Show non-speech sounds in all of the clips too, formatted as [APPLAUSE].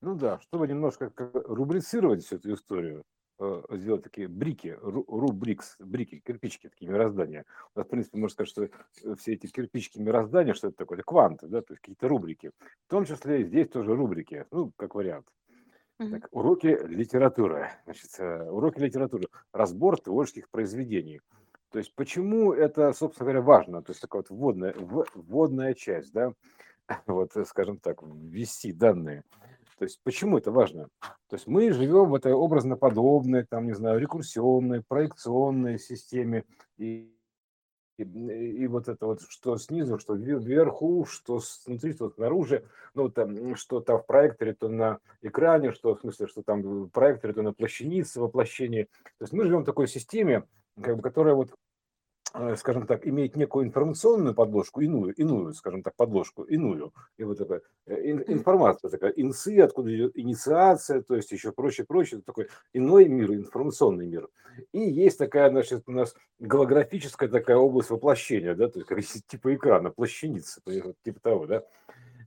Ну да, чтобы немножко как рубрицировать всю эту историю, э, сделать такие брики, ру- рубрикс, брики, кирпичики такие мироздания. У нас, в принципе, можно сказать, что э, все эти кирпичики мироздания, что это такое? Это кванты, да, то есть какие-то рубрики. В том числе и здесь тоже рубрики, ну, как вариант. Так, уроки литературы. Значит, э, уроки литературы. Разбор творческих произведений. То есть почему это, собственно говоря, важно? То есть такая вот вводная, вводная часть, да, [LAUGHS] вот, скажем так, ввести данные. То есть почему это важно? То есть мы живем в этой образно-подобной, там, не знаю, рекурсионной, проекционной системе, и, и, и вот это вот, что снизу, что ве- вверху, что снутри, что снаружи, ну, там, что там в проекторе, то на экране, что в смысле, что там в проекторе, то на плащанице, воплощении. То есть мы живем в такой системе, как бы, которая вот скажем так, имеет некую информационную подложку, иную, иную, скажем так, подложку, иную, и вот такая э, информация такая, инсы, откуда идет инициация, то есть еще прочее, это такой иной мир, информационный мир. И есть такая, значит, у нас голографическая такая область воплощения, да, то есть [LAUGHS] типа экрана, плащаница, типа того, да,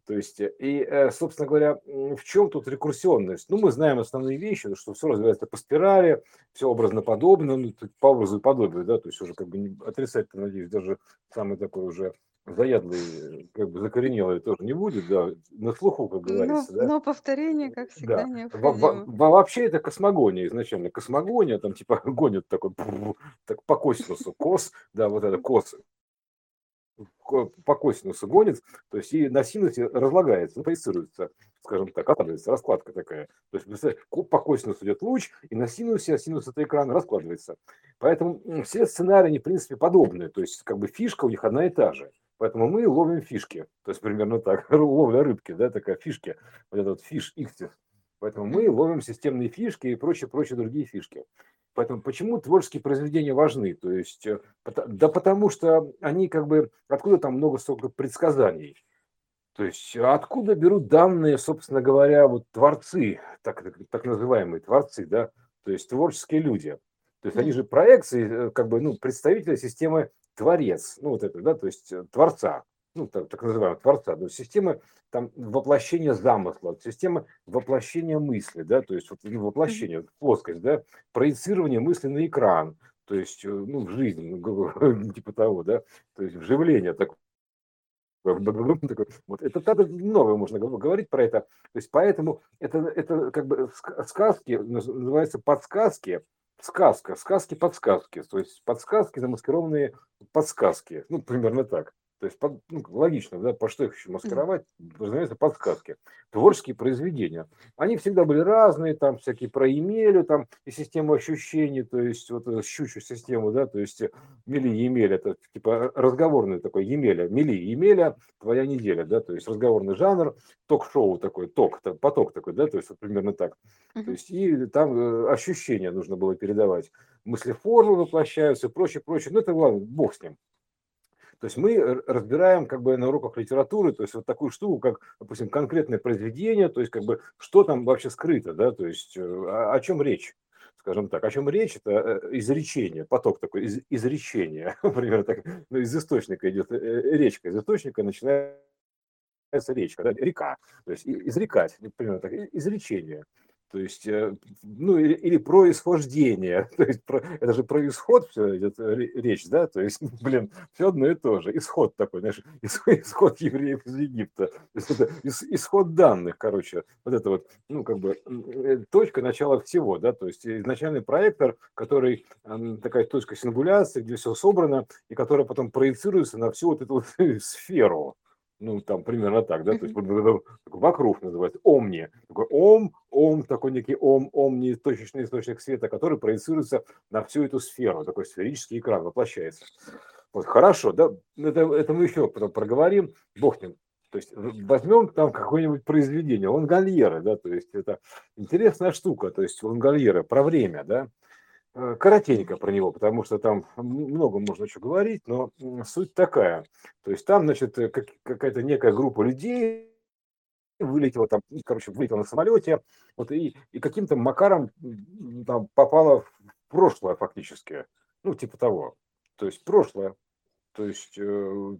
то есть, э, и, э, собственно говоря, в чем тут рекурсионность? Ну, мы знаем основные вещи, что все развивается по спирали, все образно подобно, ну, по образу и подобию, да, то есть уже как бы не отрицать, надеюсь, даже самый такой уже заядлый, как бы закоренелый тоже не будет, да, на слуху, как Но, говорится, да. но повторение, как всегда, Да, необходимо. во- во- вообще это космогония изначально. Космогония, там типа [LAUGHS] гонят такой, [LAUGHS] так по косинусу, кос, да, вот это кос, ко- по косинусу гонит, то есть и на синусе разлагается, ну, проецируется, скажем так, откладывается, раскладка такая. То есть представь, ко- по косинусу идет луч, и на синусе, а синус это экран раскладывается. Поэтому все сценарии, они, в принципе, подобные, то есть как бы фишка у них одна и та же. Поэтому мы ловим фишки, то есть примерно так, [LAUGHS] ловля рыбки, да, такая фишки, вот этот фиш ихтис. Поэтому мы ловим системные фишки и прочие, прочие другие фишки. Поэтому почему творческие произведения важны? То есть, э, да потому что они как бы, откуда там много столько предсказаний? То есть а откуда берут данные, собственно говоря, вот творцы, так, так называемые творцы, да, то есть творческие люди. То есть они же проекции, э, как бы, ну, представители системы творец, ну, вот это, да, то есть э, творца, ну, так, так называемого творца, то есть системы там воплощения замысла, система воплощения мысли, да, то есть вот, ну, воплощение, вот плоскость, да, проецирование мысли на экран, то есть, э, ну, в жизнь, ну, типа того, да, то есть вживление такое вот это надо много можно гов- говорить про это. То есть поэтому это, это как бы ска- сказки, наз- называется подсказки, сказка, сказки-подсказки, то есть подсказки, замаскированные подсказки, ну, примерно так. То есть под- ну, логично, да, по что их еще маскировать, разумеется, подсказки. Творческие произведения. Они всегда были разные, там всякие про Емелю, там и систему ощущений, то есть вот щучью систему, да, то есть э, Мели Емеля, это типа разговорный такой Емеля, Мели Емеля, твоя неделя, да, то есть разговорный жанр, ток-шоу такой, ток, та- поток такой, да, то есть вот примерно так. То есть и там э, ощущения нужно было передавать, мысли-формы воплощаются и прочее, прочее, ну это ладно, бог с ним. То есть мы разбираем как бы на уроках литературы, то есть вот такую штуку, как, допустим, конкретное произведение, то есть как бы что там вообще скрыто, да, то есть э, о, чем речь, скажем так, о чем речь, это э, изречение, поток такой из, изречения, [LAUGHS] примерно так, ну, из источника идет э, речка, из источника начинается речка, да, река, то есть изрекать, примерно так, изречение. То есть, э, ну, или, или происхождение, [LAUGHS] то есть про, это же про исход все идет э, ре- речь, да, то есть, [LAUGHS] блин, все одно и то же, исход такой, знаешь, [LAUGHS] ис- исход евреев из Египта, это ис- исход данных, короче, вот это вот, ну, как бы, э, точка начала всего, да, то есть изначальный проектор, который, такая точка сингуляции, где все собрано, и которая потом проецируется на всю вот эту вот сферу, ну, там примерно так, да, то есть вокруг называется, омни, такой ом, ом, такой некий ом, омни, точечный источник света, который проецируется на всю эту сферу, такой сферический экран воплощается. Вот, хорошо, да, это, это мы еще потом проговорим, бог ним. То есть возьмем там какое-нибудь произведение, Лангольеры, да, то есть это интересная штука, то есть Лангольеры про время, да, коротенько про него, потому что там много можно еще говорить, но суть такая. То есть там, значит, э, как- какая-то некая группа людей вылетела там, короче, вылетела на самолете, вот и, и каким-то макаром там попала в прошлое фактически, ну, типа того. То есть прошлое. То есть э,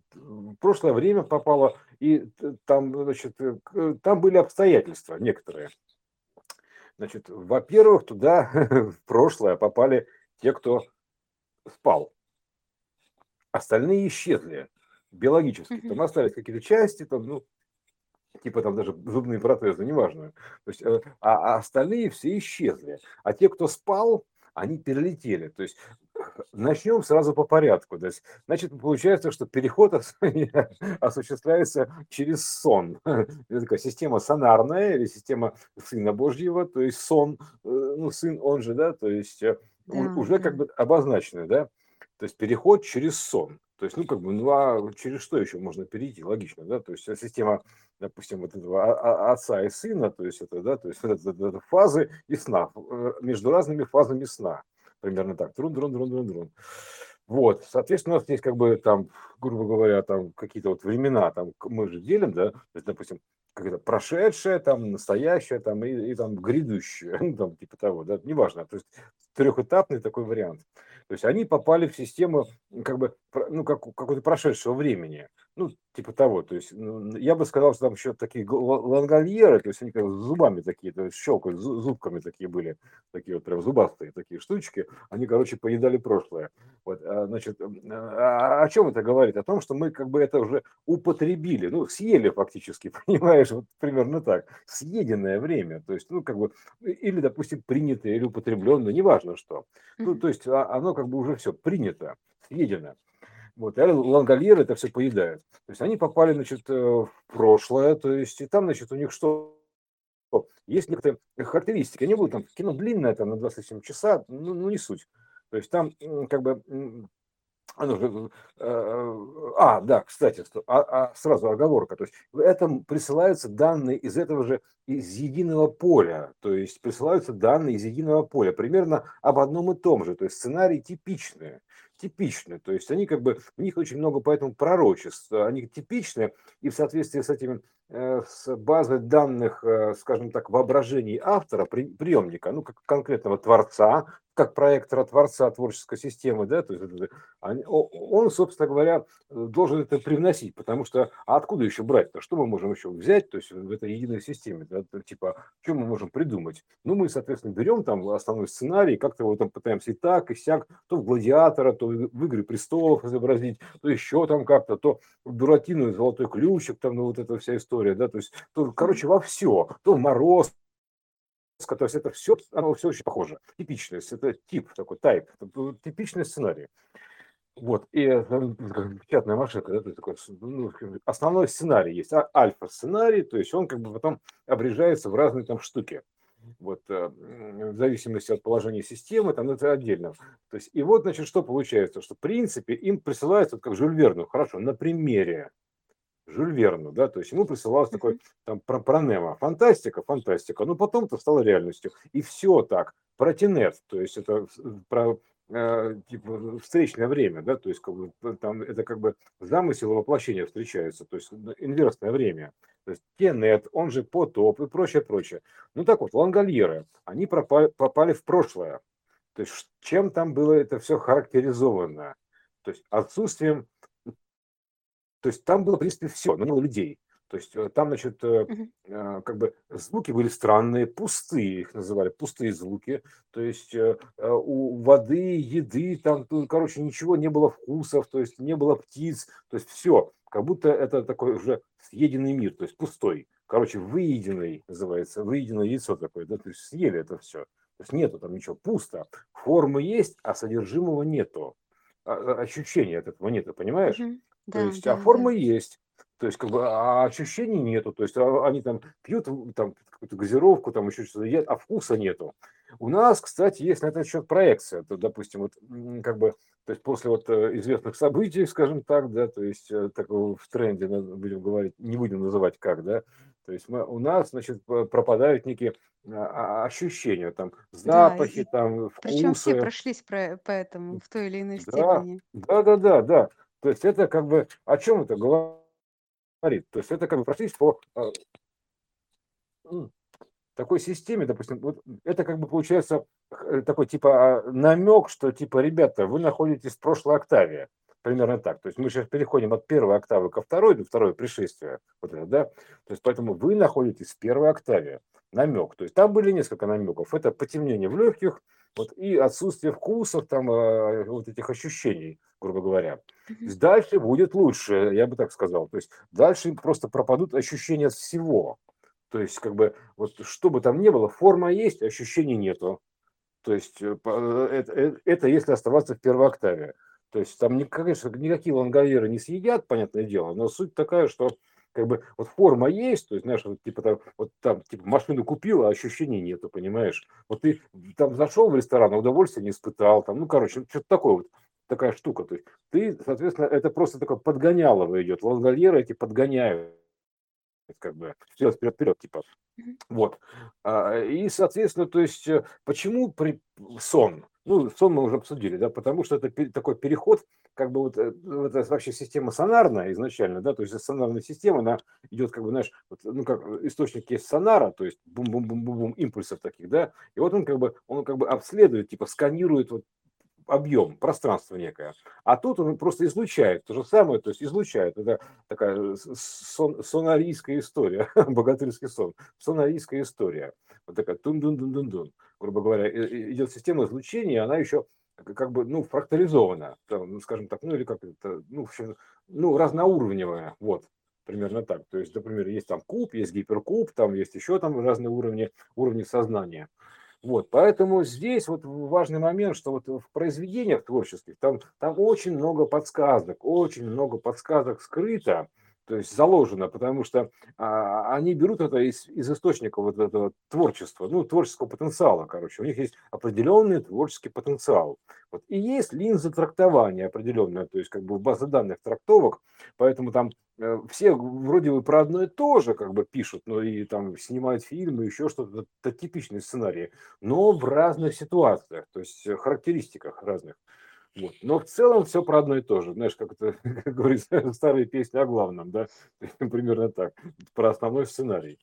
прошлое время попало, и там, значит, э, там были обстоятельства некоторые. Значит, во-первых, туда [LAUGHS] в прошлое попали те, кто спал. Остальные исчезли биологически. Там остались какие-то части, там, ну, типа там даже зубные протезы, неважно. То есть, э, а, а остальные все исчезли. А те, кто спал, они перелетели. То есть начнем сразу по порядку. То есть, значит, получается, что переход [LAUGHS] осуществляется через сон. [LAUGHS] Это такая система сонарная или система Сына Божьего, то есть сон, э, ну, сын он же, да, то есть э, да, уже да. как бы обозначенный, да, то есть переход через сон. То есть, ну, как бы, ну, а через что еще можно перейти? Логично, да? То есть, система, допустим, вот этого отца и сына, то есть, это, да, то есть, это, это, это фазы и сна, э, между разными фазами сна. Примерно так. Трун, трун, трун, трун, трун. Вот, соответственно, у нас есть как бы там, грубо говоря, там какие-то вот времена, там мы же делим, да, то есть, допустим, как это прошедшее, там настоящее, там и, и там грядущее, [LAUGHS] ну, там типа того, да, неважно, то есть трехэтапный такой вариант. То есть они попали в систему как бы, ну, как, какого-то прошедшего времени. Ну, типа того. То есть я бы сказал, что там еще такие лангольеры, то есть они как зубами такие, то есть щелкают, зубками такие были, такие вот прям зубастые такие штучки. Они, короче, поедали прошлое. Вот, а, значит, а, о чем это говорит? О том, что мы как бы это уже употребили, ну, съели фактически, [LAUGHS] понимаешь, вот примерно так. Съеденное время, то есть, ну, как бы, или, допустим, принятое, или употребленное, неважно что. Ну, то есть а, оно как бы уже все принято, съедено. Вот, и лангольеры это все поедают. То есть они попали, значит, э, в прошлое, то есть и там, значит, у них что? Есть некоторые характеристики. Они будут там, кино длинное, там, на 27 часа, ну, ну не суть. То есть там как бы оно же, э, а, да, кстати, а, а, сразу оговорка. То есть в этом присылаются данные из этого же, из единого поля. То есть присылаются данные из единого поля. Примерно об одном и том же. То есть сценарий типичный типичны. То есть они как бы, у них очень много поэтому пророчеств. Они типичны, и в соответствии с этим, э, с базой данных, э, скажем так, воображений автора, приемника, ну, как конкретного творца, как проектора творца творческой системы, да, то есть он, собственно говоря, должен это привносить, потому что а откуда еще брать-то, что мы можем еще взять, то есть в этой единой системе, да, типа, что мы можем придумать? Ну, мы, соответственно, берем там основной сценарий, как-то его там пытаемся и так, и сяк, то в «Гладиатора», то в «Игры престолов» изобразить, то еще там как-то, то Дуратину и «Золотой ключик», там, ну, вот эта вся история, да, то есть, то, короче, во все, то «Мороз», то есть это все, оно все очень похоже. Типичность, это тип такой, тайп, типичный сценарий. Вот, и э, печатная машинка, да, такой, ну, основной сценарий есть, а, альфа-сценарий, то есть он как бы потом обрежается в разные там штуки. Вот, э, в зависимости от положения системы, там это отдельно. То есть, и вот, значит, что получается, что в принципе им присылается, вот как Жюль Верну, хорошо, на примере, Жюль Верну, да, то есть ему присылалось такой там про, про Немо, фантастика, фантастика, но потом это стало реальностью. И все так, про Тинет, то есть это про э, типа встречное время, да, то есть как бы, там это как бы замысел и воплощение встречаются, то есть инверсное время. То есть Тенет, он же потоп и прочее, прочее. Ну так вот, лангольеры, они пропали, попали в прошлое. То есть чем там было это все характеризовано? То есть отсутствием то есть там было, в принципе, все, но не было людей. То есть э, там, значит, uh как бы звуки были странные, пустые их называли, пустые звуки. То есть у воды, еды, там, ну, короче, ничего не было вкусов, то есть не было птиц, то есть все, как будто это такой уже съеденный мир, то есть пустой. Короче, выеденный называется, выеденное яйцо такое, да, то есть съели это все. То есть нету там ничего, пусто. Формы есть, а содержимого нету. А, а, ощущения от этого нету, понимаешь? То да, есть, а да, а форма да. есть. То есть, как бы, а ощущений нету. То есть, а, они там пьют там какую-то газировку, там еще что-то едят, а вкуса нету. У нас, кстати, есть на этот счет проекция. То, допустим, вот как бы, то есть после вот э, известных событий, скажем так, да, то есть э, такого в тренде, будем говорить, не будем называть как, да, то есть мы, у нас, значит, пропадают некие а, ощущения, там, запахи, да, там, вкусы. Причем все прошлись про, по этому в той или иной да, степени. Да, да, да, да. То есть это как бы о чем это говорит? То есть это как бы прошлись по а, такой системе, допустим, вот это как бы получается э, такой типа а, намек, что типа, ребята, вы находитесь в прошлой октаве. примерно так. То есть мы сейчас переходим от первой октавы ко второй, до второе пришествие. Вот это, да? То есть поэтому вы находитесь в первой октаве. Намек. То есть там были несколько намеков. Это потемнение в легких, вот, и отсутствие вкусов, там, э, вот этих ощущений, грубо говоря. То есть дальше будет лучше, я бы так сказал. То есть дальше просто пропадут ощущения от всего. То есть, как бы, вот что бы там ни было, форма есть, ощущений нету. То есть э, э, это, это если оставаться в первой октаве. То есть там, конечно, никакие лонговеры не съедят, понятное дело, но суть такая, что как бы вот форма есть, то есть, знаешь, вот, типа там, вот там, типа, машину купил, а ощущений нету, понимаешь? Вот ты там зашел в ресторан, а удовольствия не испытал, там, ну, короче, что-то такое вот, такая штука. То есть ты, соответственно, это просто такое подгонялово идет. Лонгольеры эти подгоняют как бы вперед, вперед, вперед, типа. Вот. А, и, соответственно, то есть, э, почему при... сон? Ну, сон мы уже обсудили, да, потому что это такой переход, как бы вот, э, это вообще система сонарная изначально, да, то есть сонарная система, она идет, как бы, знаешь, вот, ну, как источник есть сонара, то есть бум-бум-бум-бум импульсов таких, да, и вот он как бы, он как бы обследует, типа, сканирует вот объем, пространство некое. А тут он просто излучает то же самое, то есть излучает. Это такая сон, сонарийская история, [LAUGHS] богатырский сон, сонарийская история. Вот такая тун-дун-дун-дун-дун. Грубо говоря, идет система излучения, она еще как бы, ну, фрактализована, там, скажем так, ну, или как это, ну, в общем, ну, разноуровневая, вот, примерно так. То есть, например, есть там куб, есть гиперкуб, там есть еще там разные уровни, уровни сознания. Вот, поэтому здесь вот важный момент, что вот в произведениях творческих там, там очень много подсказок, очень много подсказок скрыто, то есть заложено, потому что а, они берут это из, из источника вот этого творчества, ну, творческого потенциала, короче. У них есть определенный творческий потенциал. Вот. И есть линза трактования определенная, то есть как бы в базе данных трактовок, поэтому там все вроде бы про одно и то же как бы пишут, но и там снимают фильмы, еще что-то, это типичные сценарии, но в разных ситуациях, то есть характеристиках разных. Вот. Но в целом все про одно и то же. Знаешь, как это как [LAUGHS] говорится, [LAUGHS] старые песни о главном, да? [LAUGHS] Примерно так. Про основной сценарий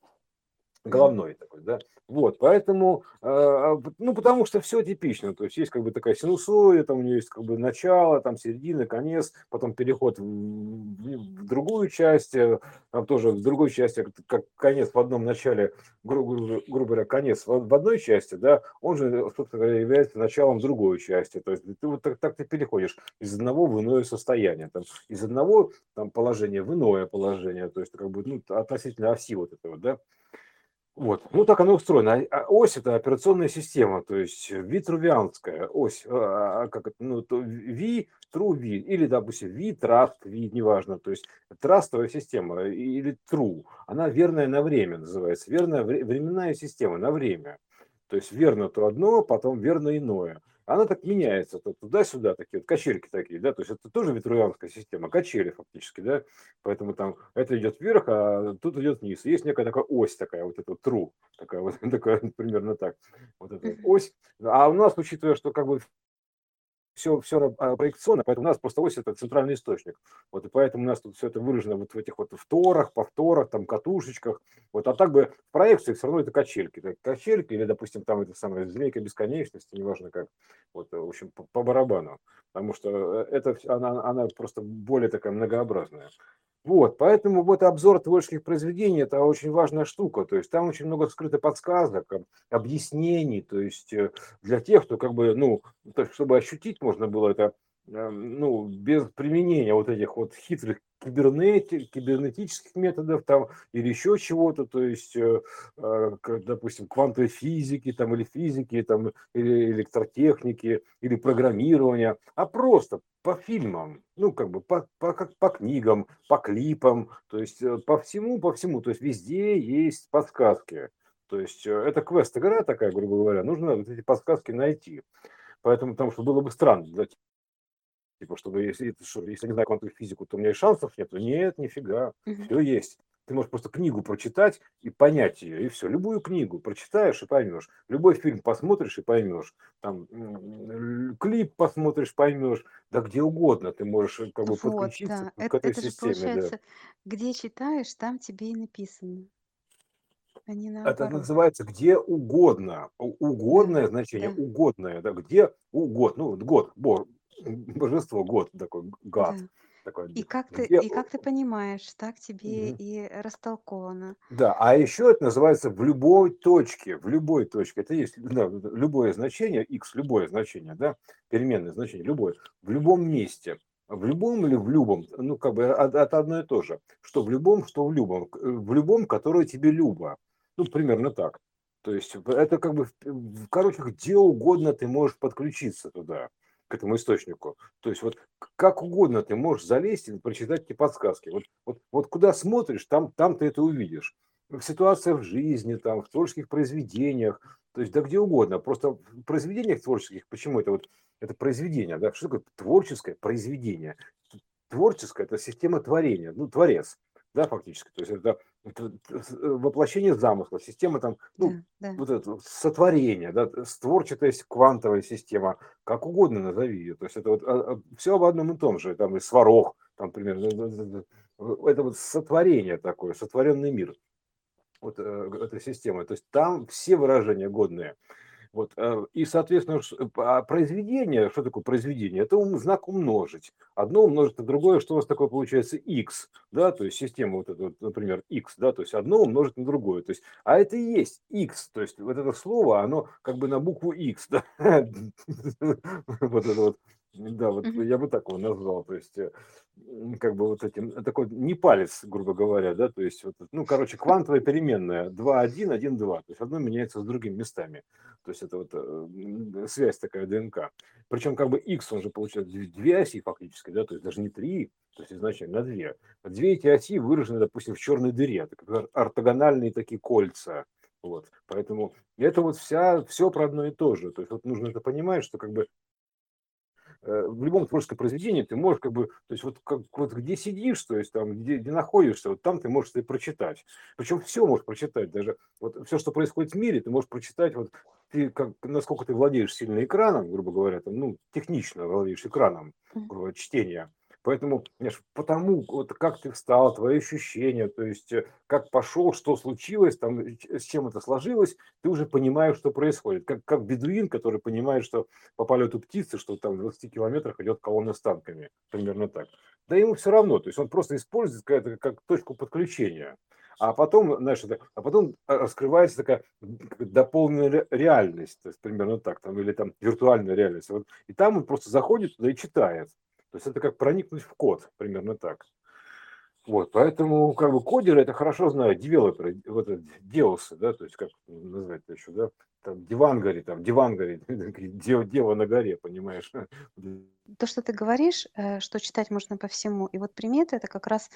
головной такой, да. Вот, поэтому, э, ну, потому что все типично, то есть есть как бы такая синусоида, там у нее есть как бы начало, там середина, конец, потом переход в, в другую часть, э, там тоже в другой части, как конец в одном начале, гру, гру, грубо говоря, конец в одной части, да, он же, собственно говоря, является началом другой части, то есть ты вот так, так ты переходишь из одного в иное состояние, там, из одного там положения в иное положение, то есть как бы, ну, относительно оси вот этого, да, вот. Ну, так оно устроено. А, а ось – это операционная система, то есть витрувианская ось. А, как это, ну, то V, true V, или, допустим, V, trust V, неважно. То есть трастовая система или true, она верная на время называется. Верная временная система на время. То есть верно то одно, потом верно иное она так меняется, то туда-сюда, такие вот качельки такие, да, то есть это тоже ветрувианская система, качели фактически, да, поэтому там это идет вверх, а тут идет вниз. Есть некая такая ось такая, вот эта true, такая вот, [LAUGHS] такая, примерно так, вот эта ось. А у нас, учитывая, что как бы все, все а, проекционно, поэтому у нас просто ось это центральный источник. Вот, и поэтому у нас тут все это выражено вот в этих вот вторах, повторах, там, катушечках. Вот, а так бы в проекции все равно это качельки. Это качельки или, допустим, там это самое змейка бесконечности, неважно как. Вот, в общем, по, по барабану. Потому что э, это, она, она просто более такая многообразная. Вот, поэтому вот обзор творческих произведений – это очень важная штука, то есть там очень много скрыто подсказок, объяснений, то есть э, для тех, кто как бы, ну, чтобы ощутить можно было это, эм, ну, без применения вот этих вот хитрых кибернети, кибернетических методов там или еще чего-то, то есть, э, э, допустим, квантовой физики там или физики там или электротехники или программирования, а просто по фильмам, ну как бы по, по, как по книгам, по клипам, то есть э, по всему, по всему, то есть везде есть подсказки. То есть это квест-игра такая, грубо говоря, нужно вот эти подсказки найти. Поэтому, потому что было бы странно для Типа, чтобы если, что, если не знаю квантовую физику, то у меня и шансов нет. Нет, нифига. Угу. Все есть. Ты можешь просто книгу прочитать и понять ее, и все. Любую книгу прочитаешь и поймешь. Любой фильм посмотришь и поймешь. Там клип посмотришь, поймешь. Да где угодно ты можешь э, как бы вот, подключиться да. к этой это, системе. Же получается, да. где читаешь, там тебе и написано. А это называется где угодно. Угодное значение, да. угодное, да, где угодно. Ну, год, бор, божество год такой, гад. Да. Такой, И как ты, где и как ты понимаешь, так тебе Мгм. и растолковано. Да, а еще это называется в любой точке, в любой точке. Это есть да, вот это любое значение, x, любое значение, да, переменное значение, любое, в любом месте. В любом или в любом, ну, как бы от- это одно и то же. Что в любом, что в любом. К- В любом, которое тебе любо. Ну, примерно так. То есть это как бы, короче, где угодно ты можешь подключиться туда, к этому источнику. То есть вот как угодно ты можешь залезть и прочитать эти подсказки. Вот, вот, вот куда смотришь, там, там ты это увидишь. В ситуациях в жизни, там, в творческих произведениях, то есть да где угодно. Просто в произведениях творческих, почему это вот это произведение, да? Что такое творческое произведение? Творческое– это система творения, ну, творец, да, фактически. То есть это, это воплощение замысла, система там, ну, Да, да. вот это сотворение, да, створчатая квантовая система, как угодно назови ее. То есть это вот все об одном и том же, там и сварог, там примерно, э, это вот сотворение такое, сотворенный мир, вот э, эта система. То есть там все выражения годные. Вот, э, и, соответственно, ш- а произведение, что такое произведение? Это знак умножить. Одно умножить на другое, что у нас такое получается x, да, то есть система вот эта, например, x, да, то есть одно умножить на другое. То есть, а это и есть x, то есть вот это слово, оно как бы на букву x, да, [LAUGHS] вот это вот, да, вот Мгм. я бы так его назвал, то есть э, м, как бы вот этим, э, такой не палец, грубо говоря, да, то есть, вот, ну, короче, квантовая переменная 2, 1, 1, 2, то есть одно меняется с другими местами. То есть это вот э, м, связь такая ДНК. Причем как бы X, он же получает две, две оси фактически, да, то есть даже не три, то есть изначально на две. Две эти оси выражены, допустим, в черной дыре, это как ор- ортогональные такие кольца. Вот, поэтому это вот вся, все про одно и то же. То есть вот нужно это понимать, что как бы э, в любом творческом произведении ты можешь как бы, то есть вот, как, вот где сидишь, то есть там, где, где находишься, вот там ты можешь это прочитать. Причем все можешь прочитать, даже вот все, что происходит в мире, ты можешь прочитать, вот ты как, насколько ты владеешь сильно экраном, грубо говоря, там, ну, технично владеешь экраном, Мгм. грубо говоря, чтения. Поэтому, понимаешь, потому, вот как ты встал, твои ощущения, то есть э, как пошел, что случилось, там, э, с чем это сложилось, ты уже понимаешь, что происходит. Как, как бедуин, который понимает, что по полету птицы, что там в 20 километрах идет колонна с танками. Примерно так. Да ему все равно. То есть он просто использует это как точку подключения. А потом, знаешь, это, а потом а, раскрывается такая дополненная ре- реальность, то есть примерно так, там, или там виртуальная реальность. Вот, и там он просто заходит туда и читает. То есть это как проникнуть в код, примерно так. Вот, поэтому как бы кодеры это хорошо знают, девелоперы, вот это, деусы, да, то есть как назвать это еще, да, там дивангари, там дивангари, [LAUGHS] дева, дева на горе, понимаешь. То, что ты говоришь, э, что читать можно по всему. И вот приметы это как раз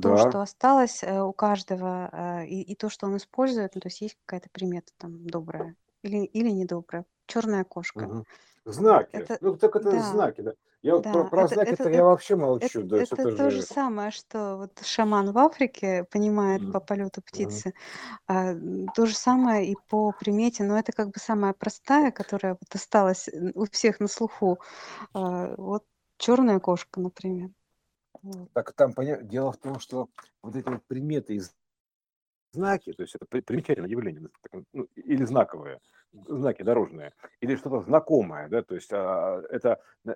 то, Да, что осталось э, у каждого, э, и, и то, что он использует. Ну, то есть есть какая-то примета там добрая или, или недобрая. Черная кошка. Вот. знаки, Это, ну так это да, знаки, да. Я вот про, да, про это, знаки это, то я это, вообще это, молчу, то есть это это то же же... самое, что вот шаман в Африке понимает по Мгм, полету мгм. птицы, а, м, то же самое и по примете, но это как бы самая простая, которая вот осталась у всех на слуху. А, Вот черная кошка, например. Вот. Так там поня- дело в том, что вот эти вот приметы и знаки, то есть это при- примечательное явление, так, ну, или знаковые, знаки дорожные, или что-то знакомое, да, то есть а, это, э,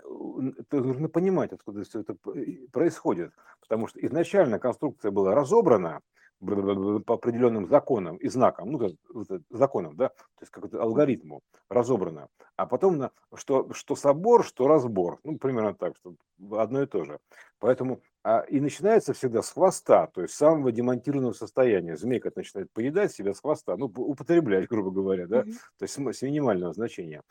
это нужно понимать, откуда все это происходит, потому что изначально конструкция была разобрана по определенным законам и знакам, ну, законам, да, то есть как то алгоритму разобрана, а потом на, что, что собор, что разбор, ну, примерно так, что одно и то же. Поэтому а, и начинается всегда с хвоста, то есть самого демонтированного состояния. Змейка начинает поедать себя с хвоста, ну, употреблять, [LAUGHS] грубо говоря, да, то есть с минимального значения.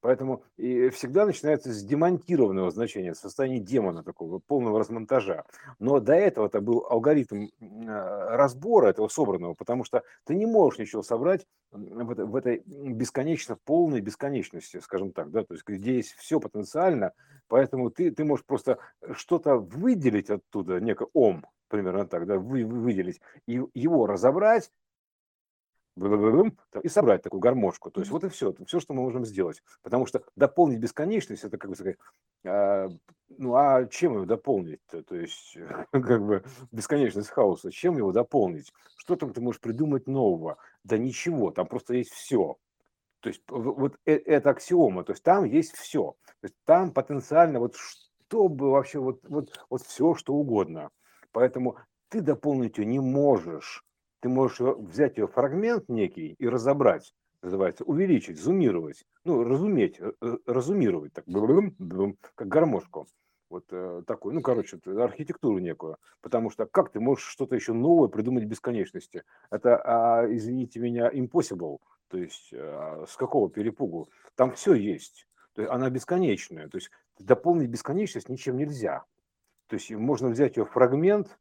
Поэтому и всегда начинается с демонтированного значения, состояния демона такого, полного размонтажа. Но до этого это был алгоритм а, разбора этого собранного, потому что ты не можешь ничего собрать в, этой- бесконечно полной бесконечности, скажем так, да, то есть где есть все потенциально, поэтому ты, ты можешь просто что-то выделить оттуда, некое ом, примерно так, да, вы, вы- выделить, и его разобрать, и собрать такую гармошку. То есть вот и все, все, что мы можем сделать. Потому что дополнить бесконечность, это как бы сказать, а, ну а чем его дополнить-то? То есть [LAUGHS] как бы бесконечность хаоса, чем его дополнить? Что там ты можешь придумать нового? Да ничего, там просто есть все. То есть вот э, это аксиома, то есть там есть все. То есть там потенциально вот чтобы вообще вот, вот, вот все, что угодно. Поэтому ты дополнить ее не можешь. Ты можешь взять ее фрагмент некий и разобрать, называется, увеличить, зумировать, ну, разуметь, э, э, разумировать, так, как гармошку. Вот э, такой, ну, короче, архитектуру некую. Потому что как ты можешь что-то еще новое придумать в бесконечности? Это, а, извините меня, impossible. То есть а, с какого перепугу? Там все есть. То есть она бесконечная. То есть дополнить бесконечность ничем нельзя. То есть можно взять ее фрагмент,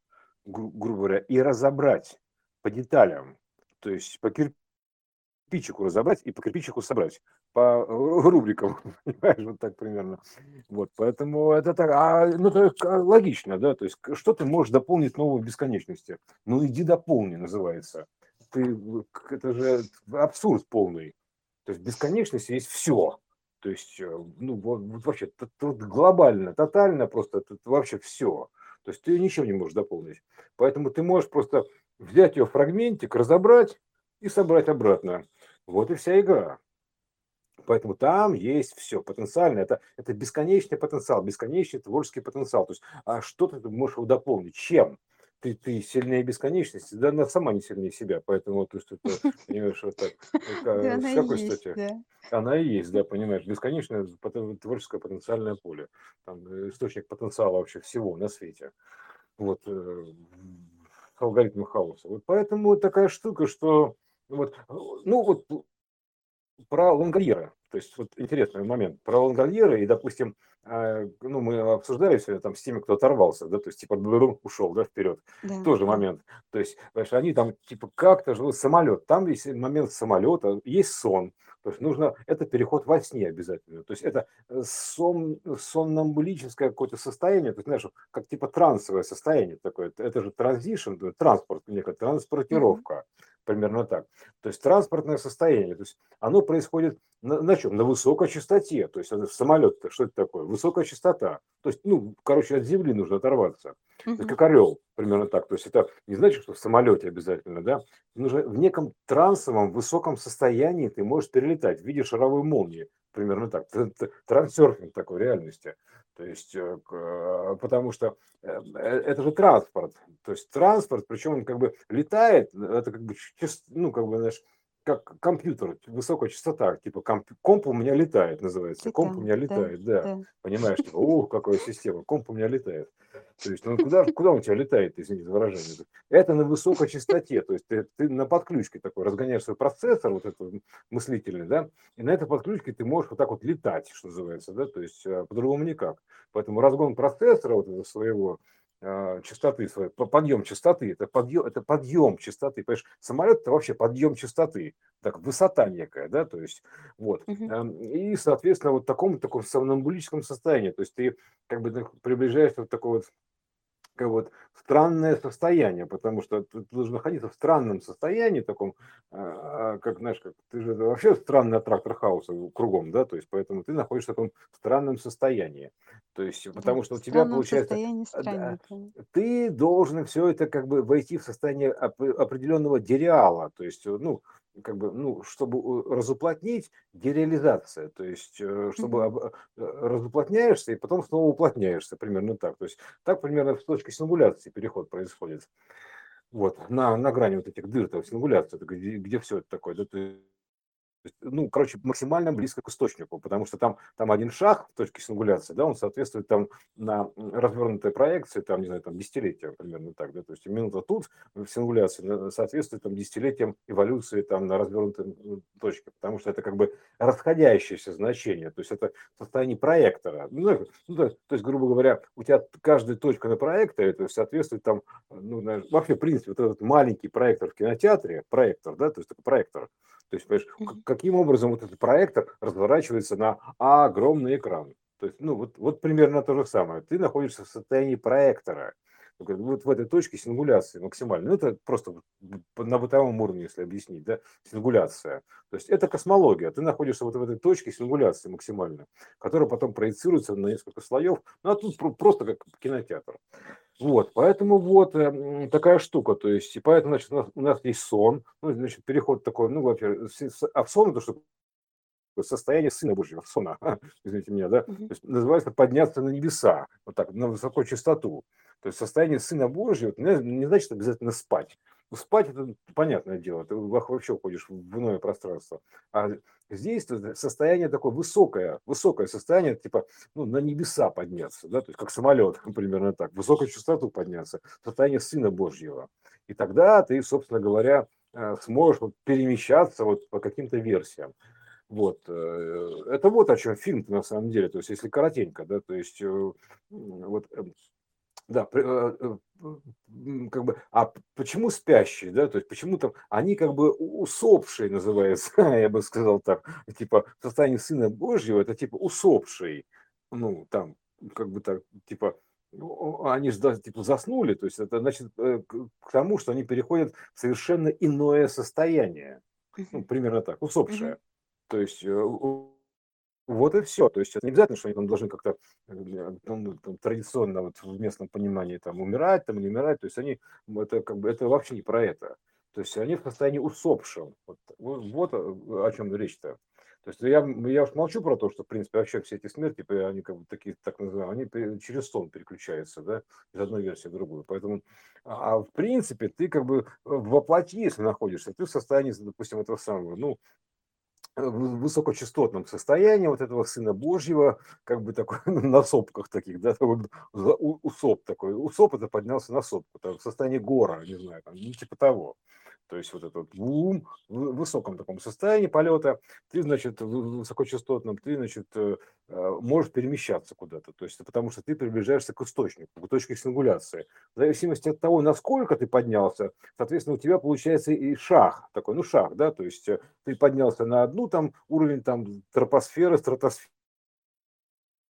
гру- грубо говоря, и разобрать по деталям. То есть по кирпичику разобрать и по кирпичику собрать по рубрикам, [LAUGHS] понимаешь, вот так примерно. Вот, поэтому это так, а, ну, это логично, да, то есть что ты можешь дополнить новой бесконечности? Ну, иди дополни, называется. Ты, это же абсурд полный. То есть бесконечность есть все. То есть, э, ну, вот, вот вообще, тут, тут глобально, тотально просто, тут вообще все. То есть ты ничего не можешь дополнить. Поэтому ты можешь просто взять ее фрагментик, разобрать и собрать обратно. Вот и вся игра. Поэтому там есть все потенциально. Это, это бесконечный потенциал, бесконечный творческий потенциал. То есть, а что ты можешь его дополнить? Чем? Ты, ты сильнее бесконечности, да она сама не сильнее себя, поэтому то есть это, [LAUGHS] понимаешь, вот так, с какой стати? Она и есть, да, понимаешь, бесконечное творческое потенциальное поле, там, э, источник потенциала вообще всего на свете, вот, алгоритмы хаоса. Вот поэтому такая штука, что вот, ну вот про Лангольера. То есть вот интересный момент про Лангольера и, допустим, а, ну, мы обсуждали сегодня там с теми, кто оторвался, да, то есть типа ушел, да, вперед. Да, Тоже момент. То есть, понимаешь, они там типа как-то живут самолет. Там есть момент самолета, есть сон. То есть нужно, это переход во сне обязательно. То есть это э, сон, соннамбулическое какое-то состояние, то есть, знаешь, как типа трансовое состояние такое. Это же транзишн, транспорт, некая транспортировка примерно так. То есть транспортное состояние, то есть оно происходит на, на чем? На высокой частоте. То есть самолет, что это такое? Высокая частота. То есть, ну, короче, от земли нужно оторваться. Мгм. как орел, примерно так. То есть это не значит, что в самолете обязательно, да? Нужно в неком трансовом высоком состоянии ты можешь перелетать в виде шаровой молнии. Примерно так. Трансерфинг такой реальности. То есть, э, э, потому что э, это же транспорт. То есть транспорт, причем он как бы летает, это как бы, ну, как бы, знаешь, как компьютер, высокая частота, типа комп, комп у меня летает, называется. Комп у меня да, летает, да. да. Понимаешь, типа, [LAUGHS] ух, какая система, комп у меня летает. То есть, ну куда, куда он у тебя летает, извините за выражение. Это на высокой частоте, то есть ты, ты на подключке такой разгоняешь свой процессор, вот этот мыслительный, да, и на этой подключке ты можешь вот так вот летать, что называется, да, то есть а, по-другому никак. Поэтому разгон процессора вот этого своего, частоты своей, подъем частоты, это подъем, это подъем частоты, понимаешь, самолет это вообще подъем частоты, так высота некая, да, то есть вот. Эм, и, соответственно, вот в таком таком сомнамбулическом состоянии, то есть ты как бы приближаешься вот такой вот как вот странное состояние, потому что ты должен находиться в странном состоянии, таком, а, как, знаешь, как ты же вообще странный аттрактор хаоса кругом, да, то есть поэтому ты находишься в таком странном состоянии. То есть, Да, потому что в у тебя получается, а, да, ты должен все это как бы войти в состояние оп- определенного дереала, то есть, э, ну, как бы, ну, чтобы разуплотнить, дереализация, то есть, э, чтобы об- э, разуплотняешься и потом снова уплотняешься, примерно так. То есть, так примерно с точки сингуляции переход происходит. Вот, на, на грани вот этих дыр, то сингуляция, это где, где все это такое, да, то есть, ну, короче, максимально близко к источнику, потому что там, там один шаг в точке сингуляции, да, он соответствует там на развернутой проекции, там, не знаю, там десятилетия примерно так, да, то есть минута тут в сингуляции э, соответствует там десятилетиям эволюции там на развернутой точке, потому что это как бы расходящееся значение, то есть это состояние проектора. Ну, ну, то, то есть, грубо говоря, у тебя каждая точка на проекторе, то есть соответствует там, ну, вообще, в принципе, вот этот маленький проектор в кинотеатре, проектор, да, то есть такой проектор, то есть, понимаешь, каким образом вот этот проектор разворачивается на огромный экран. То есть, ну, вот, вот примерно то же самое. Ты находишься в состоянии проектора. Вот в этой точке сингуляции максимально. Ну, это просто на бытовом уровне, если объяснить, да, сингуляция. То есть это космология. Ты находишься вот в этой точке сингуляции максимально, которая потом проецируется на несколько слоев. Ну, а тут просто как кинотеатр. Вот, поэтому вот э, такая штука, то есть, и поэтому, значит, у нас, у нас есть сон, ну, значит, переход такой, ну, во-первых, а сон это что состояние Сына Божьего, Сона, [LAUGHS] извините меня, да, то есть называется подняться на небеса, вот так, на высокую частоту. То есть состояние Сына Божьего не, не значит обязательно спать. Ну, спать это понятное дело, ты вообще уходишь в иное пространство. А здесь состояние такое высокое, высокое состояние, типа ну, на небеса подняться, да, то есть как самолет, [LAUGHS] примерно так, высокую частоту подняться, состояние Сына Божьего. И тогда ты, собственно говоря, э, сможешь вот перемещаться вот по каким-то версиям. Вот. Э, это вот о чем фильм на самом деле. То есть, если коротенько, да, то есть, э, вот, эм, да, как бы, а почему спящие, да, то есть почему там они как бы усопшие называются, [LAUGHS] я бы сказал так, типа в состоянии Сына Божьего, это типа усопший, ну, там, как бы так, типа, они же типа заснули, то есть это значит к тому, что они переходят в совершенно иное состояние, ну, примерно так, усопшее. То есть э, вот и все. То есть это не обязательно, что они там должны как-то э, ну, там, традиционно вот в местном понимании там умирать, там не умирать. То есть они это как бы это вообще не про это. То есть они в состоянии усопшего. Вот, вот о чем речь-то. То есть я, я уж молчу про то, что, в принципе, вообще все эти смерти, они как бы такие, так называемые, они через сон переключаются, да, из одной версии в другую. Поэтому, а, а в принципе, ты как бы в плоти, если находишься, ты в состоянии, допустим, этого самого, ну, в высокочастотном состоянии вот этого Сына Божьего, как бы такой [LAUGHS] на сопках таких, да, усоп такой. Усоп это поднялся на сопку, там, в состоянии гора, не знаю, там, ну, типа того. То есть вот этот бум в высоком таком состоянии полета, ты, значит, в высокочастотном, ты, значит, э, э, можешь перемещаться куда-то. То есть потому что ты приближаешься к источнику, к точке сингуляции. В зависимости от того, насколько ты поднялся, соответственно, у тебя получается и шаг такой, ну шаг, да, то есть э, ты поднялся на одну там уровень там тропосферы, стратосферы,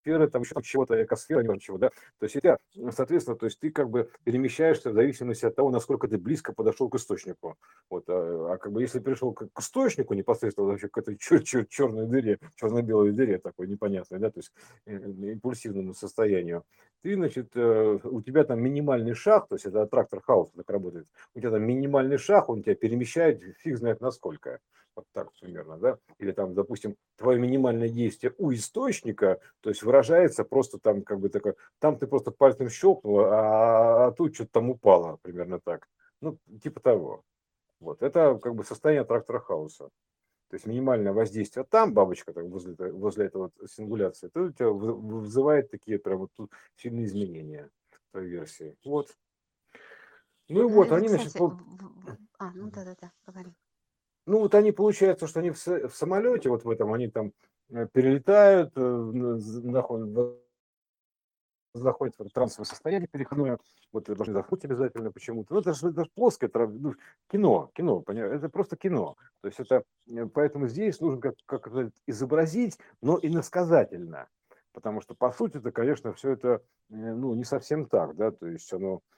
сферы, там еще чего-то, экосфера, не чего, да. То есть это, соответственно, то есть ты как бы перемещаешься в зависимости от того, насколько ты близко подошел к источнику. Вот, а, а как бы если пришел к, к источнику непосредственно вообще к этой чер- чер- черной дыре, черно-белой дыре такой непонятной, да, то есть э, импульсивному состоянию, ты, значит, э, у тебя там минимальный шаг, то есть это трактор хаоса так работает, у тебя там минимальный шаг, он тебя перемещает фиг знает насколько вот так примерно, да, или там, допустим, твое минимальное действие у источника, то есть выражается просто там как бы такое, там ты просто пальцем щелкнул, а, а тут что-то там упало, примерно так. Ну, типа того. Вот, это как бы состояние трактора хаоса. То есть минимальное воздействие там, бабочка так, возле, возле этого сингуляции, то у тебя вызывает такие прям вот тут сильные изменения в версии. Вот. Ну и ну, вот, они, значит... А, ну да-да-да, говори. Ну, вот они, получается, что они в, в самолете, вот в этом, они там перелетают, э, заходят, заходят в трансовое состояние переходное, вот должны заснуть обязательно почему-то. Ну, это же, это же плоское ну, кино, кино, понятно, это просто кино. То есть это, э, поэтому здесь нужно как, как изобразить, но и насказательно. Потому что, по сути, это, конечно, все это, ну, не совсем так, да, то есть оно, Э,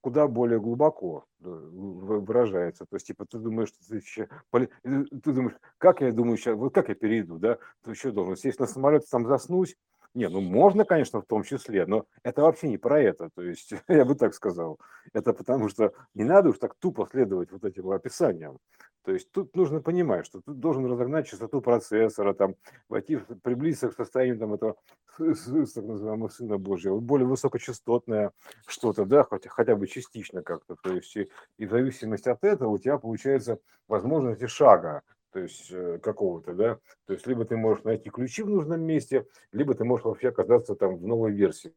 куда более глубоко выражается. То есть, типа, ты думаешь, что ты еще... Э, ты думаешь, как я думаю сейчас, вот как я перейду, да? Ты еще должен сесть на самолет, там заснуть, не, ну можно, конечно, в том числе, но это вообще не про это. То есть, [LAUGHS] я бы так сказал. Это потому что не надо уж так тупо следовать вот этим описаниям. То есть тут нужно понимать, что ты должен разогнать частоту процессора, там, войти, приблизиться к состоянию там, этого так называемого Сына Божьего, более высокочастотное что-то, да, хотя, хотя бы частично как-то. То есть и, и в зависимости от этого у тебя получается возможности шага то есть э, какого-то, да, то есть либо ты можешь найти ключи в нужном месте, либо ты можешь вообще оказаться там в новой версии.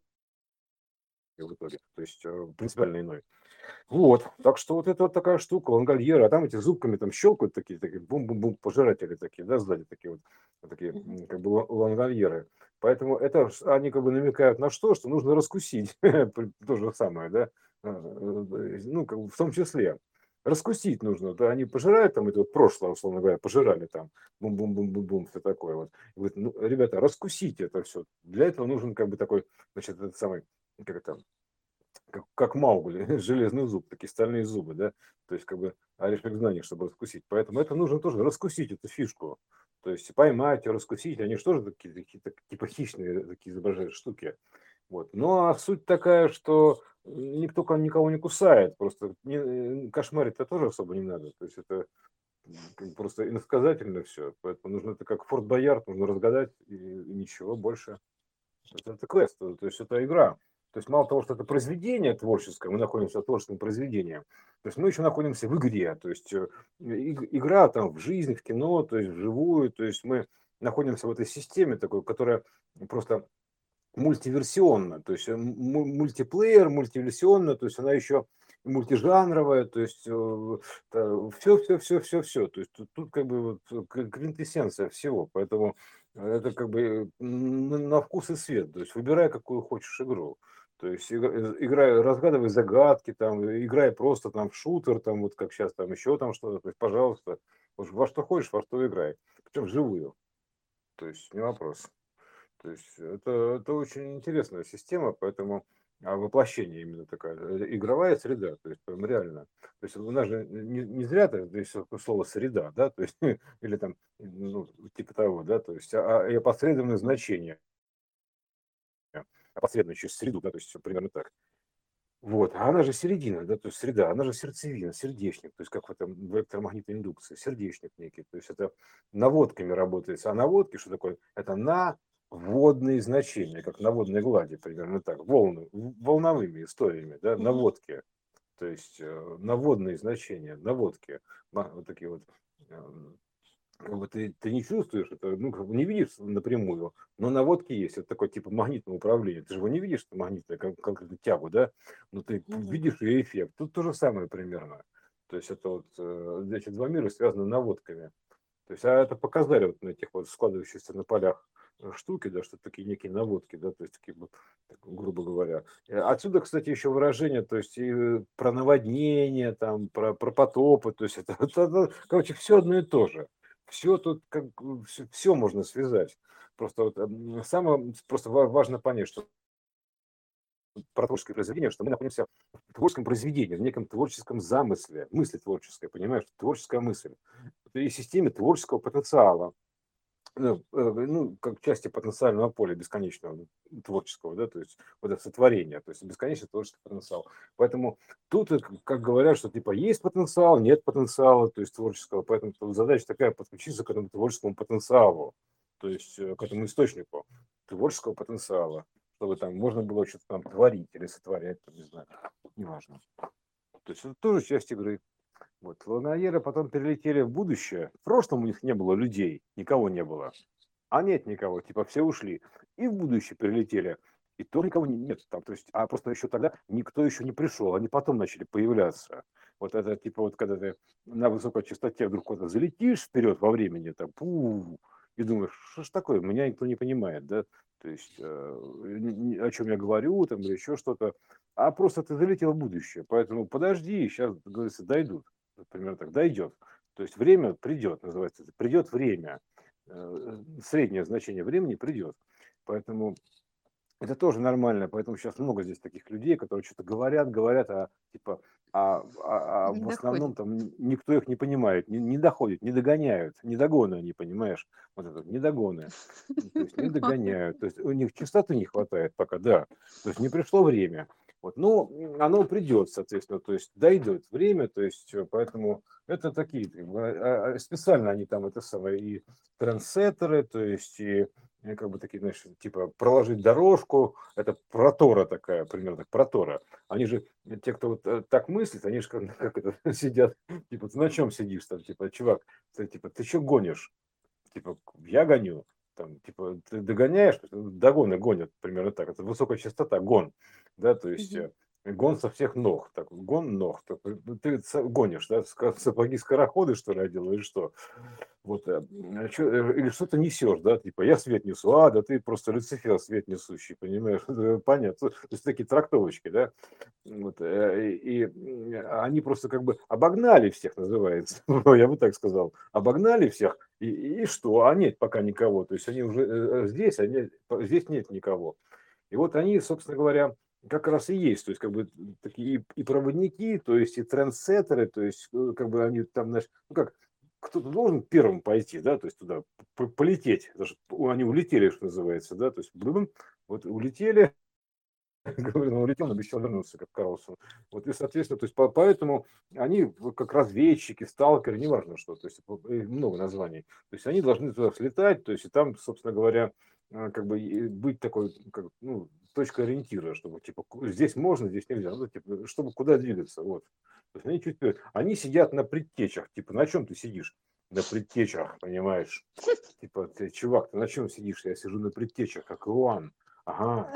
В итоге, то есть э, принципиально иной. Вот, так что вот это вот такая штука, лангольеры, а там эти зубками там щелкают такие, такие бум-бум-бум, пожиратели такие, да, сзади такие вот, вот такие, как бы лангольеры. Поэтому это они как бы намекают на что, что нужно раскусить, [LAUGHS] то же самое, да, э, ну, как бы в том числе раскусить нужно. Да, они пожирают там это вот прошлое, условно говоря, пожирали там, бум-бум-бум-бум-бум, все такое вот. Говорит, ну, ребята, раскусите это все. Для этого нужен как бы такой, значит, этот самый, как это, как, как Маугли, [LAUGHS] железный зуб, такие стальные зубы, да, то есть как бы орешек знаний, чтобы раскусить. Поэтому это нужно тоже раскусить эту фишку. То есть поймать, раскусить, они же тоже такие, такие типа хищные такие изображают штуки. Вот. Но суть такая, что никто никого не кусает, просто не, э, кошмарить-то тоже особо не надо. То есть это просто иносказательно все. Поэтому нужно это как Форт Боярд, нужно разгадать и, и ничего больше. Это, это квест, то есть это игра. То есть мало того, что это произведение творческое, мы находимся в творческом произведении, то есть мы еще находимся в игре. То есть э, игра там в жизнь, в кино, то есть вживую. То есть мы находимся в этой системе такой, которая просто мультиверсионна. То есть э, мультиплеер, мультиверсионна, то есть она еще мультижанровая, то есть все, все, все, все, все. То есть тут, тут как бы вот квинтэссенция всего. Поэтому это как бы на вкус и свет. То есть выбирай, какую хочешь игру. То есть играй, разгадывай загадки, там, играй просто там в шутер, там, вот как сейчас, там еще там что-то, то есть, пожалуйста, во что хочешь, во что играй. Причем вживую. То есть не вопрос. То есть это, это очень интересная система, поэтому а воплощение именно такая, э, игровая среда, то есть прям реально. То есть у нас же не, не зря то есть слово среда, да, то есть [LAUGHS] или там ну, типа того, да, то есть а, а опосредованное значение, опосредованно через среду, да, то есть примерно так. Вот, а она же середина, да, то есть среда, она же сердцевина, сердечник, то есть как в этом в электромагнитной индукции, сердечник некий, то есть это наводками работается, а наводки, что такое? Это на водные значения, как на водной глади, примерно так, волны, волновыми историями, да, наводки, то есть э, наводные значения, наводки, вот такие вот, эм, как бы ты, ты не чувствуешь это, ну, как бы не видишь напрямую, но наводки есть, это такое типа магнитное управление, ты же его не видишь, это магнитное, как, как эту тягу, да, но ты mm-hmm. видишь ее эффект, тут то же самое примерно, то есть это вот, э, эти два мира связаны наводками, то есть, а это показали вот на этих вот складывающихся на полях штуки, да, что такие некие наводки, да, то есть такие, так, грубо говоря. Э, отсюда, кстати, еще выражение, то есть и про наводнение, там, про, про потопы, то есть это, [LAUGHS] это, это, короче, все одно и то же. Все тут, как, все, все можно связать. Просто вот самое, просто важно понять, что про творческое произведение, что мы находимся в творческом произведении, в неком творческом замысле, мысли творческой, понимаешь, творческая мысль, и системе творческого потенциала, ну, э, ну, как части потенциального поля бесконечного творческого, да, то есть вот это сотворение, то есть бесконечный творческий потенциал. Поэтому тут, как говорят, что типа есть потенциал, нет потенциала, то есть творческого, поэтому задача такая подключиться к этому творческому потенциалу, то есть э, к этому источнику творческого потенциала, чтобы там можно было что-то там творить или сотворять, не знаю, неважно. То есть это тоже часть игры. Вот. Луноеры потом перелетели в будущее. В прошлом у них не было людей, никого не было. А нет никого, типа все ушли. И в будущее перелетели. И то никого нет там. То есть, а просто еще тогда никто еще не пришел. Они потом начали появляться. Вот это типа вот когда ты на высокой частоте вдруг куда-то залетишь вперед во времени, там, пу, и думаешь, что ж такое, меня никто не понимает, да, то есть э, о чем я говорю, там, или еще что-то, а просто ты залетел в будущее, поэтому подожди, сейчас, говорится, дойдут примерно так, дойдет. То есть время придет, называется, придет время, э, среднее значение времени придет. Поэтому это тоже нормально, поэтому сейчас много здесь таких людей, которые что-то говорят, говорят, а типа, а, а, а в основном там никто их не понимает, не, не доходит, не догоняют, не догоны они, понимаешь, вот это, не догоны, то есть не [LAUGHS] догоняют, то есть у них частоты не хватает пока, да, то есть не пришло время. Вот. Но оно придет, соответственно, то есть дойдет время, то есть э, поэтому это такие, а, а, специально они там это самое и трендсеттеры, то есть и как бы такие, знаешь, типа проложить дорожку, это протора такая, примерно так, протора. Они же, те, кто вот э, так мыслит, они же как, [LAUGHS] как это, [LAUGHS] сидят, типа, ты на чем сидишь там, типа, чувак, ты, типа, ты что гонишь? Типа, я гоню там, типа, ты догоняешь, догоны гонят, примерно так, это высокая частота, гон, да, то есть mm-hmm. Гон со всех ног, так, гон ног, так, ну, ты гонишь, да, сапоги скороходы, что ли, одел, или что, вот, э, э, или что-то несешь, да, типа, я свет несу, а, да ты просто Люцифер свет несущий, понимаешь, [LAUGHS] понятно, то есть такие трактовочки, да, вот, и, и они просто как бы обогнали всех, называется, [LAUGHS] я бы так сказал, обогнали всех, и, и что? А нет пока никого. То есть они уже э, э, здесь, а нет, здесь нет никого. И вот они, собственно говоря, как раз и есть, то есть как бы такие и проводники, то есть и трендсеттеры, то есть э, как бы они там, знаешь, ну как, кто-то должен первым пойти, да, то есть туда полететь, даже они улетели, что называется, да, то есть вот улетели, [LAUGHS] говорю, он улетел, обещал вернуться, как Карлсон. Вот, и, соответственно, то есть, по, поэтому они как разведчики, сталкеры, неважно что, то есть, много названий. То есть, они должны туда слетать, то есть, и там, собственно говоря, как бы быть такой, как, ну, точкой ориентира, чтобы, типа, здесь можно, здесь нельзя, ну, типа, чтобы куда двигаться, вот. То есть, они чуть они сидят на предтечах, типа, на чем ты сидишь? На предтечах, понимаешь? Типа, ты, чувак, ты на чем сидишь? Я сижу на предтечах, как Иоанн. Ага,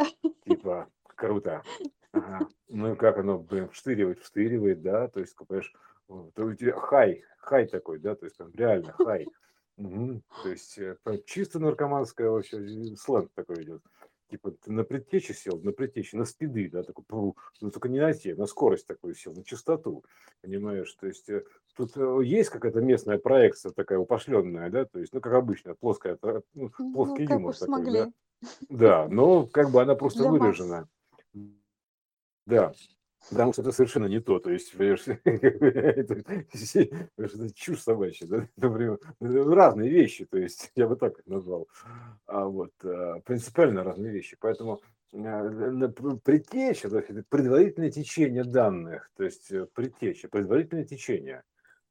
типа, Круто. Ага. Ну и как оно, блин, вштыривает, вштыривает, да, то есть, понимаешь, то у тебя хай, хай такой, да, то есть там реально хай. Угу. То есть э, чисто наркоманское вообще э, сленг такой идет. Типа ты на предтече сел, на предтече, на спиды, да, такой, ну только не на те, на скорость такую сел, на частоту, понимаешь, то есть э, тут есть какая-то местная проекция такая упошленная, да, то есть, ну, как обычно, плоская, ну, ну плоский ну, юмор такой, смогли. да. Да, но как бы она просто выражена. Да, потому что это совершенно не то. То есть, [LAUGHS] это, чушь собачья. Да? Например, разные вещи, то есть, я бы так назвал. А вот, а, принципиально разные вещи. Поэтому а, предтеча, предварительное течение данных, то есть э, предтеча, предварительное течение,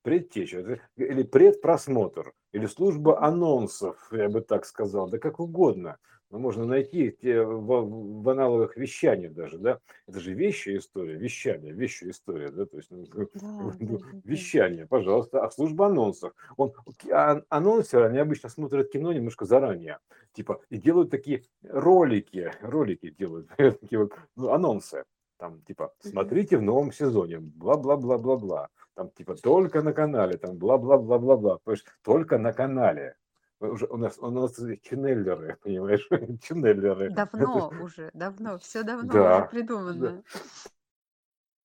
предтеча, или предпросмотр, или служба анонсов, я бы так сказал, да как угодно – ну, можно найти в, в аналогах вещания даже, да, это же вещи история, вещание, вещи история, да, то есть [LAUGHS] ну, да, да, вещание, пожалуйста, а служба анонсов, он, а, анонсеры, они обычно смотрят кино немножко заранее, типа, и делают такие ролики, ролики делают, [LAUGHS] такие вот, ну, анонсы, там, типа, смотрите в новом сезоне, бла-бла-бла-бла-бла, там, типа, только на канале, там, бла-бла-бла-бла-бла, только на канале, уже у нас у нас ченнеллеры, [LAUGHS] понимаешь, [LAUGHS] ченнеллеры. Давно [LAUGHS] уже, давно, все давно да, уже придумано. Да.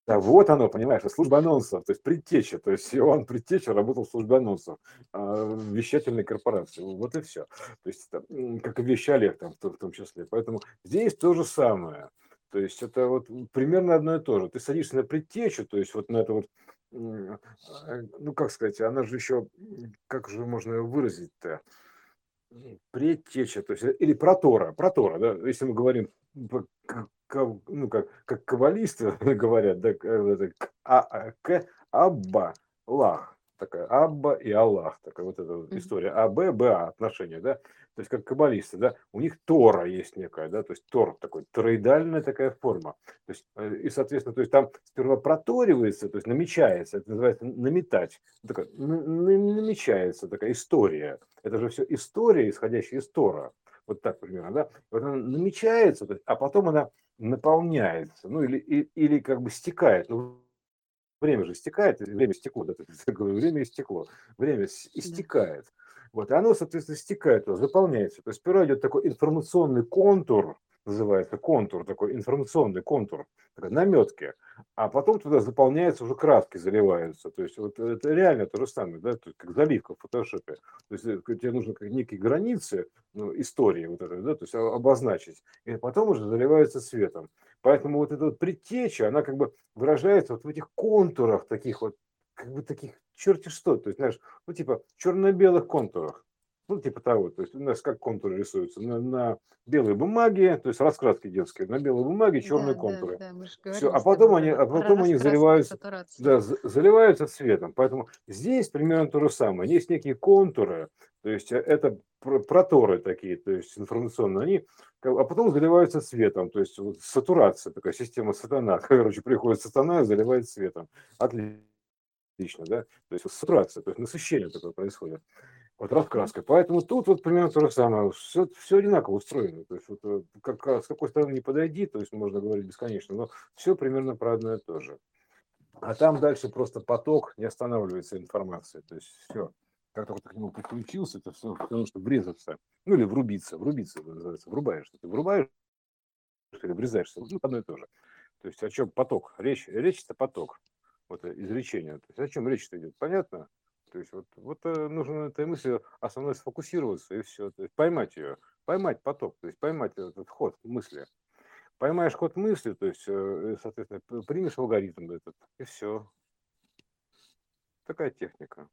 Да, вот оно, понимаешь, служба анонсов, то есть предтеча, то есть он предтеча работал в службе анонсов, а, вещательной корпорации, вот и все. То есть это, как и вещали там в том числе. Поэтому здесь то же самое. То есть это вот примерно одно и то же. Ты садишься на предтечу, то есть вот на это вот, а, ну как сказать, она же еще, как же можно ее выразить-то? Предтеча, то есть, э, или протора, протора, да, если мы говорим, ну, как, как каббалисты [LAUGHS] говорят, да, это, а, а, к, абба, лах, такая Абба и Аллах, такая вот эта вот история. А, Б, Б, А отношения, да, то есть как каббалисты, да, у них Тора есть некая, да, то есть Тор такой, тороидальная такая форма, то есть, э, и, соответственно, то есть там сперва проторивается, то есть намечается, это называется наметать, такая, намечается такая история, это же все история, исходящая из Тора, вот так примерно, да, вот она намечается, а потом она наполняется, ну или, или как бы стекает, ну, время же истекает, время стекло, да, [LAUGHS] время истекло, время истекает. Вот, и оно, соответственно, стекает, заполняется. То есть сперва идет такой информационный контур, называется контур, такой информационный контур, такой наметки, а потом туда заполняются уже краски, заливаются. То есть вот это реально то же самое, да, то есть как заливка в фотошопе. То есть э, тебе нужно как некие границы ну, истории вот этой, да, то есть обозначить, и потом уже заливаются светом. Поэтому вот эта вот предтеча, она как бы выражается вот в этих контурах таких вот, как бы таких черти что, то есть, знаешь, ну типа черно-белых контурах. Ну, типа того. То есть у нас как контуры рисуются? На, на белой бумаге, то есть раскраски детские, на белой бумаге черные да, контуры. Да, да, Все, а потом они, а потом они заливаются, да, заливаются цветом. Поэтому здесь примерно то же самое. Есть некие контуры, то есть э, это проторы такие, то есть информационные, они, а потом заливаются цветом, то есть вот сатурация, такая система сатана. [LAUGHS] Короче, приходит сатана и заливает цветом. Отлично, да? То есть сатурация, то есть насыщение такое происходит вот раскраской. Поэтому тут вот примерно то же самое. Все, все одинаково устроено. То есть вот, э, как, с какой стороны не подойди, то есть можно говорить бесконечно, но все примерно про одно и то же. А там дальше просто поток, не останавливается информация. То есть все. Как только ты к нему подключился, это все потому что врезаться. Ну или врубиться. Врубиться называется. Врубаешь. Ты врубаешь или врезаешься. Ну, одно и то же. То есть о чем поток? Речь, речь это поток. Вот э, изречение. То есть о чем речь идет? Понятно? То есть вот, вот э, нужно на этой мысли основной сфокусироваться и все. То есть поймать ее, поймать поток, то есть поймать этот ход мысли. Поймаешь ход мысли, то есть, э, соответственно, примешь алгоритм этот, и все. Такая техника.